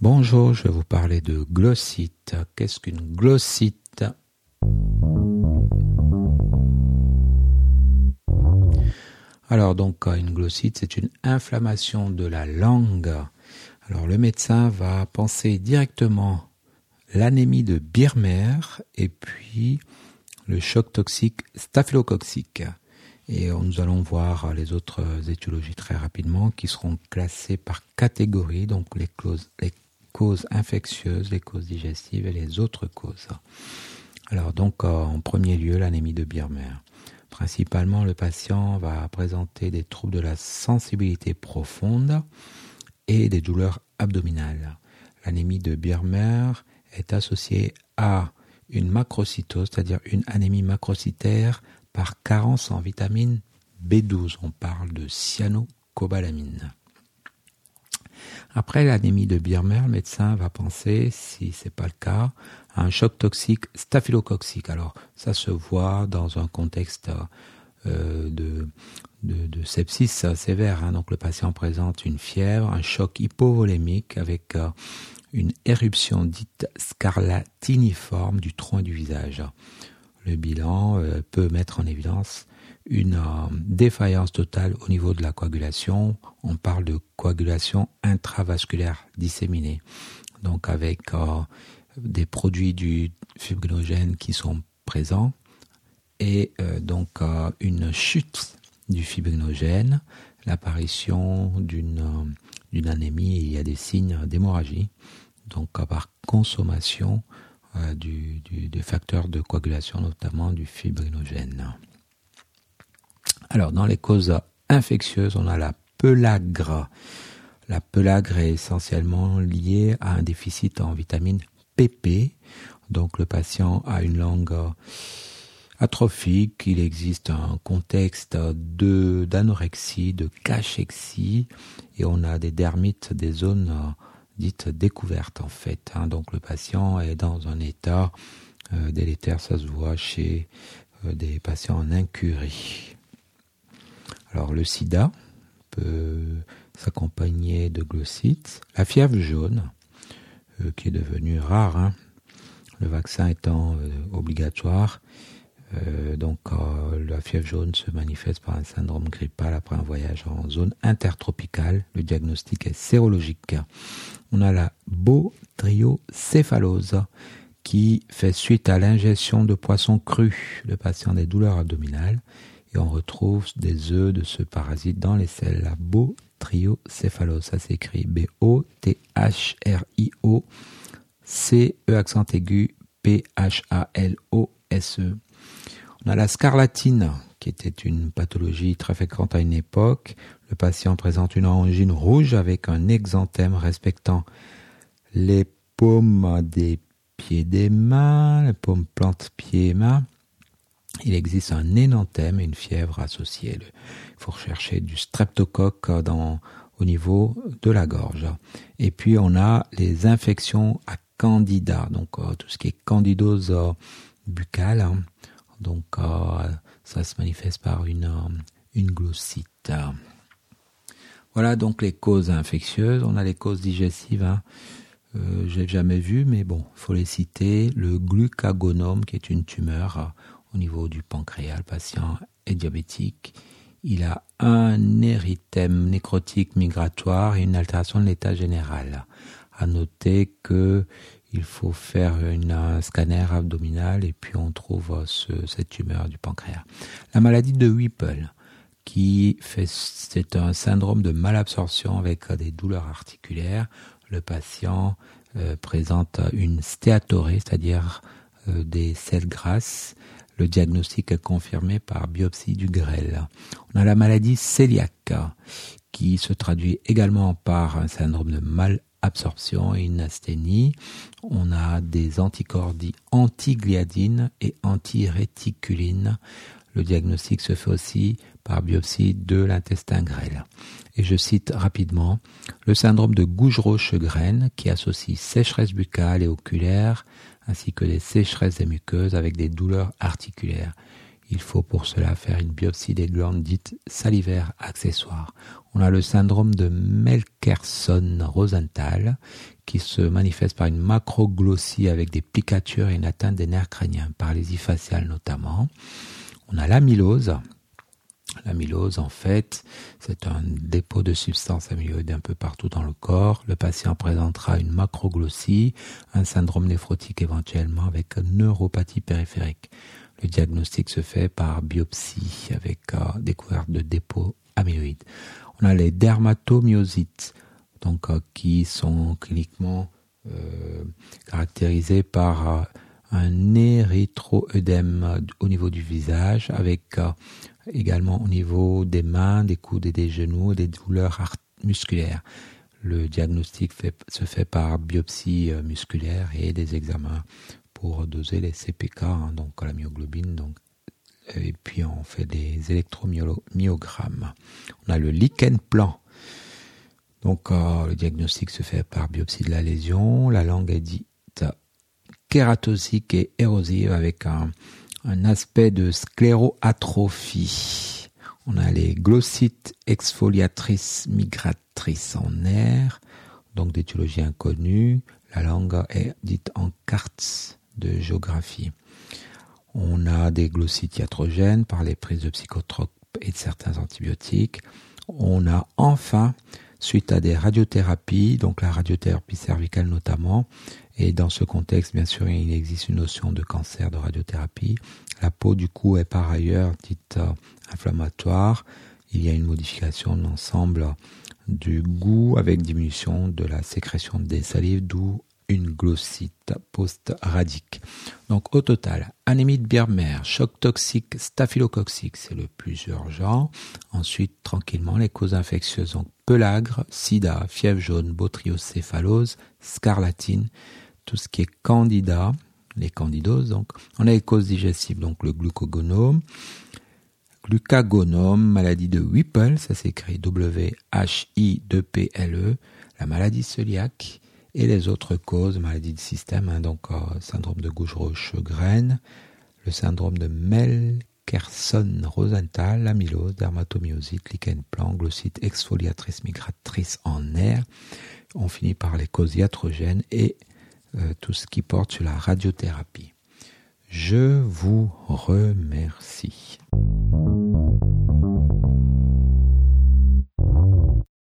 Bonjour, je vais vous parler de glossite. Qu'est-ce qu'une glossite? Alors donc une glossite, c'est une inflammation de la langue. Alors le médecin va penser directement l'anémie de Birmer et puis le choc toxique staphylococcique. Et nous allons voir les autres étiologies très rapidement qui seront classées par catégorie, donc les causes, les causes infectieuses, les causes digestives et les autres causes. Alors donc en premier lieu l'anémie de Birmer. Principalement, le patient va présenter des troubles de la sensibilité profonde et des douleurs abdominales. L'anémie de Birmer est associée à une macrocytose, c'est-à-dire une anémie macrocytaire par carence en vitamine B12. On parle de cyanocobalamine. Après l'anémie de Birmer, le médecin va penser, si ce n'est pas le cas, à un choc toxique staphylococcique. Alors ça se voit dans un contexte euh, de, sepsis sévère. Hein. Donc le patient présente une fièvre, un choc hypovolémique avec euh, une éruption dite scarlatiniforme du tronc du visage. Le bilan euh, peut mettre en évidence une euh, défaillance totale au niveau de la coagulation. On parle de coagulation intravasculaire disséminée. Donc avec euh, des produits du fibrinogène qui sont présents et donc une chute du fibrinogène, l'apparition d'une anémie il y a des signes d'hémorragie, donc par consommation euh, du, des facteurs de coagulation, notamment du fibrinogène. Alors, dans les causes infectieuses, on a la pelagre. La pelagre est essentiellement liée à un déficit en vitamine PP. Donc, le patient a une langue atrophique, il existe un contexte d'anorexie, de cachexie, et on a des dermites, des zones dites découvertes en fait. Hein. Donc le patient est dans un état euh, délétère, ça se voit chez euh, des patients en incurie. Alors le sida peut s'accompagner de glossites, la fièvre jaune, qui est devenue rare, hein. le vaccin étant obligatoire, euh, donc euh, la fièvre jaune se manifeste par un syndrome grippal après un voyage en zone intertropicale. Le diagnostic est sérologique. On a la botriocéphalose qui fait suite à l'ingestion de poissons crus. Le patient des douleurs abdominales et on retrouve des œufs de ce parasite dans les selles. La ça s'écrit B-O-T-H-R-I-O C-E accent aigu P-H-A-L-O-S-E. On a la scarlatine, qui était une pathologie très fréquente à une époque. Le patient présente une angine rouge avec un exanthème respectant les paumes des pieds des mains, les paumes plantes pieds et mains. Il existe un énanthème et une fièvre associée. Il faut rechercher du streptocoque au niveau de la gorge. Et puis on a les infections à candida, donc euh, tout ce qui est candidose buccale. Donc euh, ça se manifeste par une, euh, une glossite. Voilà donc les causes infectieuses. On a les causes digestives. Hein. J'ai jamais vu, mais bon, faut les citer. Le glucagonome, qui est une tumeur au niveau du pancréas. Le patient est diabétique. Il a un érythème nécrotique migratoire et une altération de l'état général. À noter que il faut faire un scanner abdominal et puis on trouve cette tumeur du pancréas. La maladie de Whipple, qui fait, c'est un syndrome de malabsorption avec des douleurs articulaires. Le patient euh, présente une stéatorée, c'est-à-dire euh, des selles grasses. Le diagnostic est confirmé par biopsie du grêle. On a la maladie cœliaque qui se traduit également par un syndrome de mal absorption et une asthénie. On a des anticorps antigliadines et antiréticulines. Le diagnostic se fait aussi par biopsie de l'intestin grêle. Et je cite rapidement le syndrome de Gougerot-Chegren qui associe sécheresse buccale et oculaire ainsi que des sécheresses des muqueuses avec des douleurs articulaires. Il faut pour cela faire une biopsie des glandes dites salivaires accessoires. On a le syndrome de Melkerson-Rosenthal qui se manifeste par une macroglossie avec des plicatures et une atteinte des nerfs crâniens, paralysie faciale notamment. On a l'amylose. L'amylose, en fait, c'est un dépôt de substances amyloïdes un peu partout dans le corps. Le patient présentera une macroglossie, un syndrome néphrotique éventuellement avec neuropathie périphérique. Le diagnostic se fait par biopsie avec euh, découverte de dépôts amyloïdes. On a les dermatomyosites, donc euh, qui sont cliniquement euh, caractérisés par euh, un érythroœdème au niveau du visage, avec également au niveau des mains, des coudes et des genoux, des douleurs musculaires. Le diagnostic se fait par biopsie musculaire et des examens pour doser les CPK, hein, donc la myoglobine, donc et puis on fait des électromyogrammes. On a le lichen plan. Donc euh, le diagnostic se fait par biopsie de la lésion. La langue kératosique et érosive avec un, aspect de scléroatrophie. On a les glossites exfoliatrices migratrices en air, donc d'étiologie inconnue. La langue est dite en cartes de géographie. On a des glossites iatrogènes par les prises de psychotropes et de certains antibiotiques. On a enfin, suite à des radiothérapies, donc la radiothérapie cervicale notamment, et dans ce contexte, bien sûr, il existe une notion de cancer de radiothérapie. La peau, du coup, est par ailleurs dite euh, inflammatoire. Il y a une modification de l'ensemble du goût avec diminution de la sécrétion des salives, d'où une glossite post-radique. Donc au total, anémie de Birmer, choc toxique, staphylococcique, c'est le plus urgent. Ensuite, tranquillement, les causes infectieuses, donc pelagre, sida, fièvre jaune, botryocéphalose, scarlatine, tout ce qui est candida, les candidoses. On a les causes digestives, donc le glucogonome, glucagonome, maladie de Whipple, ça s'écrit W-H-I-2-P-L-E, la maladie cœliaque, et les autres causes, maladies de système, hein, donc euh, syndrome de Gouge-Roche-Graine, le syndrome de Melkerson-Rosenthal, l'amylose, dermatomyosite, lichen plan, glossite exfoliatrice migratrice en air. On finit par les causes iatrogènes et euh, tout ce qui porte sur la radiothérapie. Je vous remercie.